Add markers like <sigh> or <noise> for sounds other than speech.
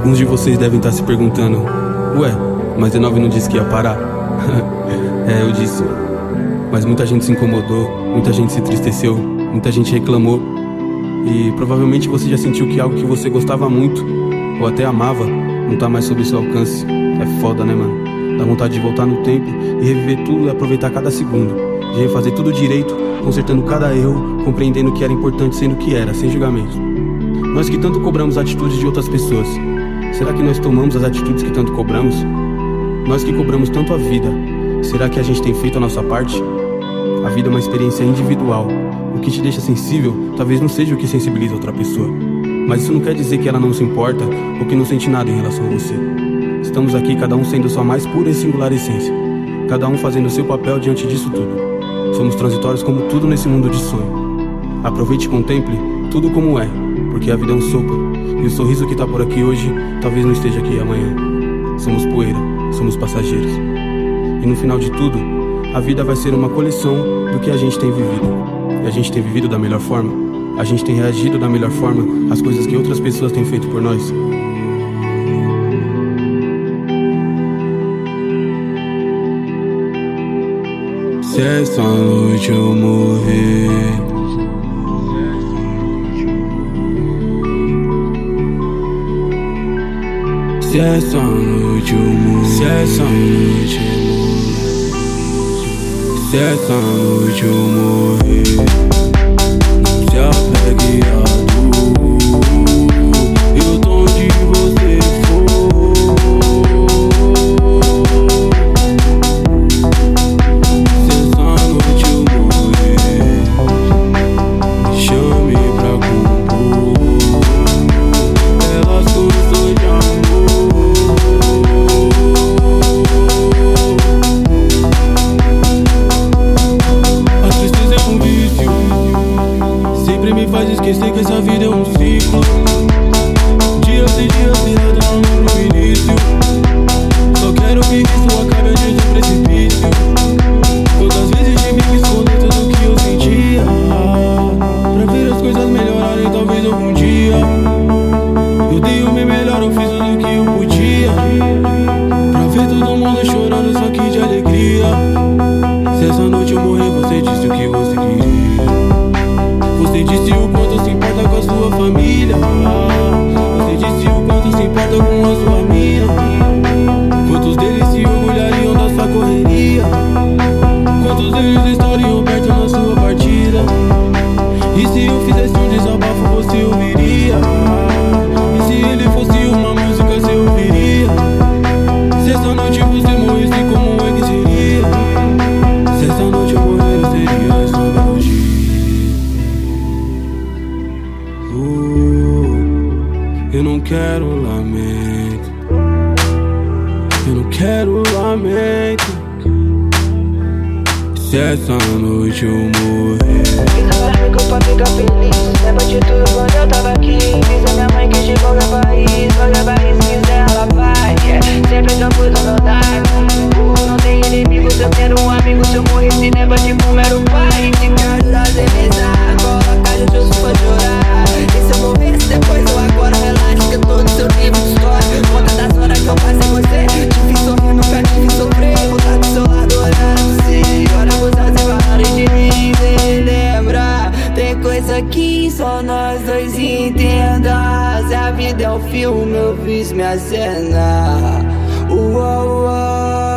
Alguns de vocês devem estar se perguntando: Ué, mas D9 não disse que ia parar? <laughs> é, eu disse. Mas muita gente se incomodou, muita gente se entristeceu, muita gente reclamou. E provavelmente você já sentiu que algo que você gostava muito, ou até amava, não tá mais sob seu alcance. É foda, né, mano? Dá vontade de voltar no tempo e reviver tudo e aproveitar cada segundo. De refazer tudo direito, consertando cada erro, compreendendo o que era importante sendo o que era, sem julgamento. Nós que tanto cobramos atitudes de outras pessoas, será que nós tomamos as atitudes que tanto cobramos? Nós que cobramos tanto a vida, será que a gente tem feito a nossa parte? A vida é uma experiência individual. O que te deixa sensível talvez não seja o que sensibiliza outra pessoa. Mas isso não quer dizer que ela não se importa ou que não sente nada em relação a você. Estamos aqui, cada um sendo sua mais pura e singular essência. Cada um fazendo seu papel diante disso tudo. Somos transitórios como tudo nesse mundo de sonho. Aproveite e contemple tudo como é, porque a vida é um sopro. E o sorriso que tá por aqui hoje talvez não esteja aqui amanhã. Somos poeira, somos passageiros. E no final de tudo, a vida vai ser uma coleção do que a gente tem vivido. E a gente tem vivido da melhor forma. A gente tem reagido da melhor forma às coisas que outras pessoas têm feito por nós. Se essa noite eu morrer. Se essa noite eu morrer. Se essa noite eu essa vida é um ciclo. Dia sem dia virada no início. Sua família. Você disse o quanto se importa com a sua não quero lamento. Eu não quero lamento. Se essa noite eu morrer. Fica pra mim pra ficar feliz. Lembra de tudo quando eu tava aqui. Diz a minha mãe que de qualquer país, qualquer país filme, eu fiz minha cena. Uou, uou.